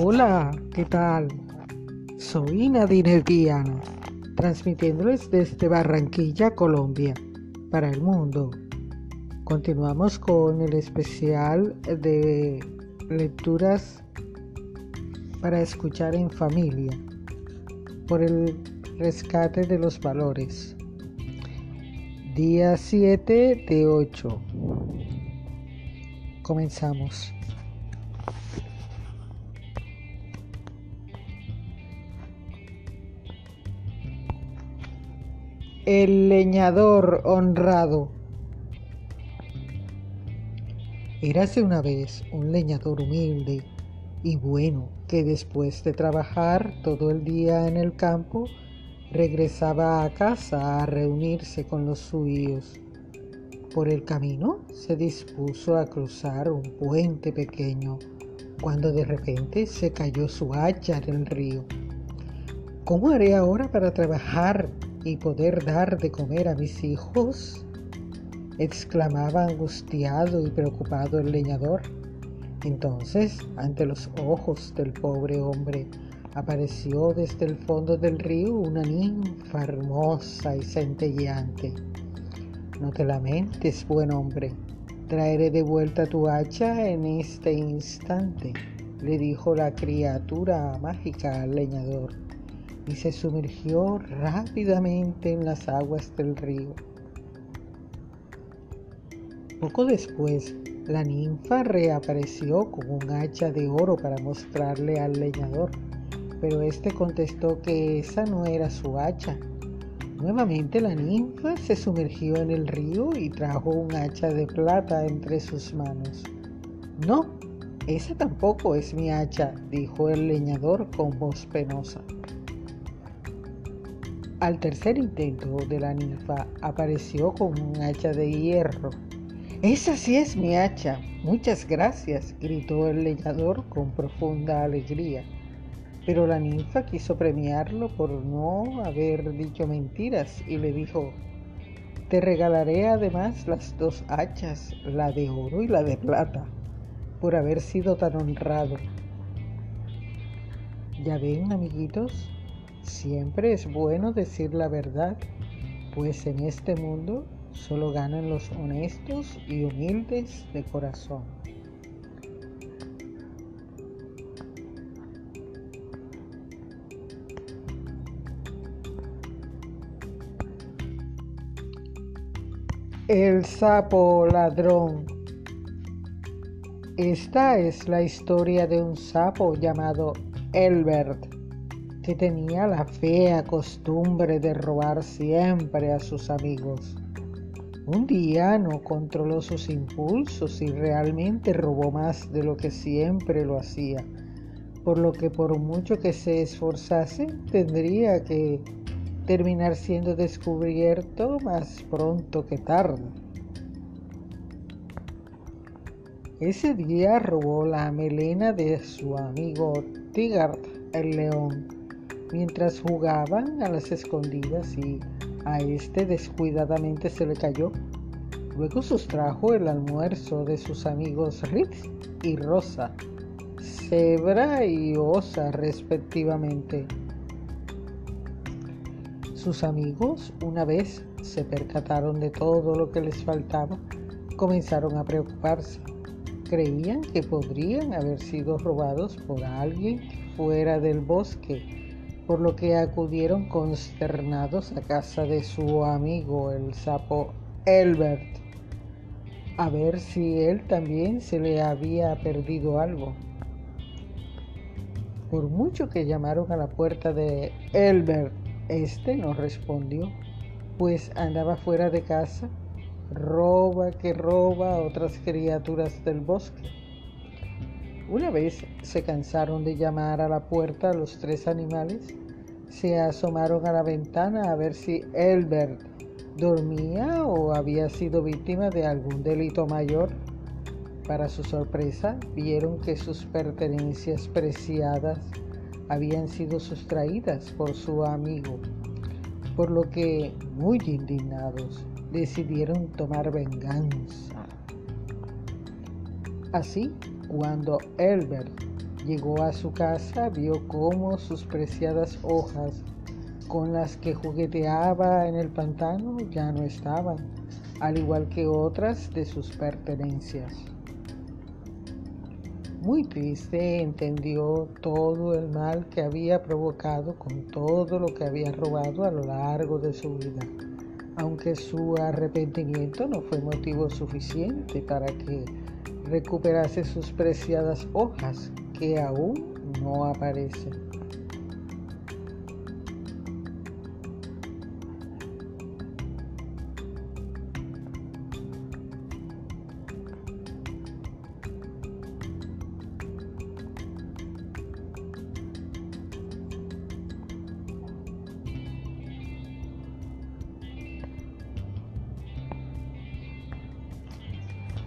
Hola, ¿qué tal? Soy Nadine Viana, transmitiéndoles desde Barranquilla, Colombia, para el mundo. Continuamos con el especial de lecturas para escuchar en familia por el rescate de los valores. Día 7 de 8. Comenzamos. El leñador honrado. Érase una vez un leñador humilde y bueno que después de trabajar todo el día en el campo, regresaba a casa a reunirse con los suyos. Por el camino se dispuso a cruzar un puente pequeño, cuando de repente se cayó su hacha en el río. ¿Cómo haré ahora para trabajar y poder dar de comer a mis hijos? exclamaba angustiado y preocupado el leñador. Entonces, ante los ojos del pobre hombre, apareció desde el fondo del río una ninfa hermosa y centelleante. No te lamentes, buen hombre, traeré de vuelta tu hacha en este instante, le dijo la criatura mágica al leñador y se sumergió rápidamente en las aguas del río. Poco después, la ninfa reapareció con un hacha de oro para mostrarle al leñador, pero éste contestó que esa no era su hacha. Nuevamente la ninfa se sumergió en el río y trajo un hacha de plata entre sus manos. No, esa tampoco es mi hacha, dijo el leñador con voz penosa. Al tercer intento de la ninfa apareció con un hacha de hierro. Esa sí es mi hacha. Muchas gracias, gritó el leñador con profunda alegría. Pero la ninfa quiso premiarlo por no haber dicho mentiras y le dijo, te regalaré además las dos hachas, la de oro y la de plata, por haber sido tan honrado. Ya ven, amiguitos, Siempre es bueno decir la verdad, pues en este mundo solo ganan los honestos y humildes de corazón. El sapo ladrón. Esta es la historia de un sapo llamado Elbert que tenía la fea costumbre de robar siempre a sus amigos. Un día no controló sus impulsos y realmente robó más de lo que siempre lo hacía, por lo que por mucho que se esforzase tendría que terminar siendo descubierto más pronto que tarde. Ese día robó la melena de su amigo Tigard el león mientras jugaban a las escondidas y a este descuidadamente se le cayó. Luego sustrajo el almuerzo de sus amigos Ritz y Rosa, Zebra y Osa respectivamente. Sus amigos, una vez se percataron de todo lo que les faltaba, comenzaron a preocuparse. Creían que podrían haber sido robados por alguien fuera del bosque por lo que acudieron consternados a casa de su amigo el sapo Elbert, a ver si él también se le había perdido algo. Por mucho que llamaron a la puerta de Elbert, este no respondió, pues andaba fuera de casa, roba que roba a otras criaturas del bosque. Una vez se cansaron de llamar a la puerta los tres animales, se asomaron a la ventana a ver si Elbert dormía o había sido víctima de algún delito mayor. Para su sorpresa, vieron que sus pertenencias preciadas habían sido sustraídas por su amigo, por lo que, muy indignados, decidieron tomar venganza. Así, cuando Elbert Llegó a su casa, vio cómo sus preciadas hojas con las que jugueteaba en el pantano ya no estaban, al igual que otras de sus pertenencias. Muy triste entendió todo el mal que había provocado con todo lo que había robado a lo largo de su vida, aunque su arrepentimiento no fue motivo suficiente para que recuperase sus preciadas hojas que aún no aparecen.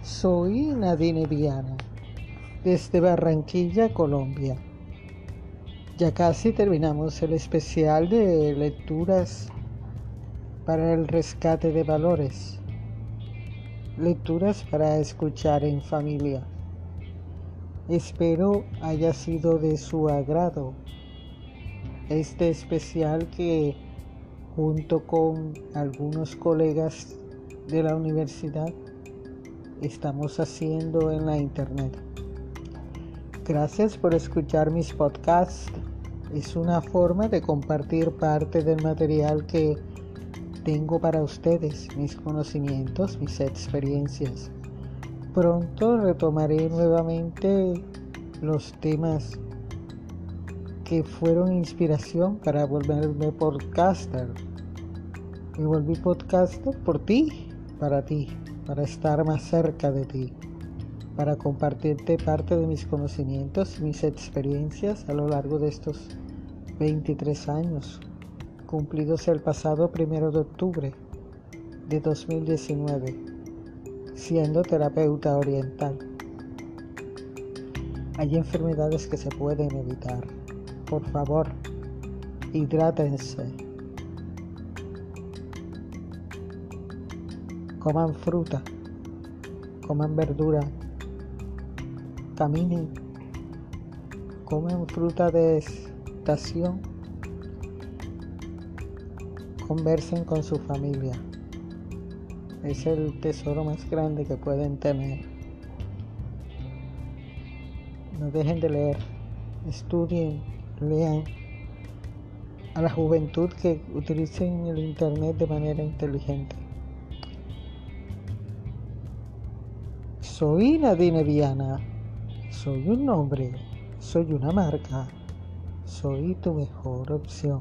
Soy Nadine Viana, desde Barranquilla, Colombia. Ya casi terminamos el especial de lecturas para el rescate de valores. Lecturas para escuchar en familia. Espero haya sido de su agrado este especial que junto con algunos colegas de la universidad estamos haciendo en la internet. Gracias por escuchar mis podcasts. Es una forma de compartir parte del material que tengo para ustedes, mis conocimientos, mis experiencias. Pronto retomaré nuevamente los temas que fueron inspiración para volverme podcaster. Me volví podcaster por ti, para ti para estar más cerca de ti, para compartirte parte de mis conocimientos y mis experiencias a lo largo de estos 23 años, cumplidos el pasado primero de octubre de 2019, siendo terapeuta oriental. Hay enfermedades que se pueden evitar. Por favor, hidrátense coman fruta, coman verdura, caminen, comen fruta de estación, conversen con su familia. Es el tesoro más grande que pueden tener. No dejen de leer, estudien, lean. A la juventud que utilicen el Internet de manera inteligente. Soy Nadine Viana. Soy un nombre. Soy una marca. Soy tu mejor opción.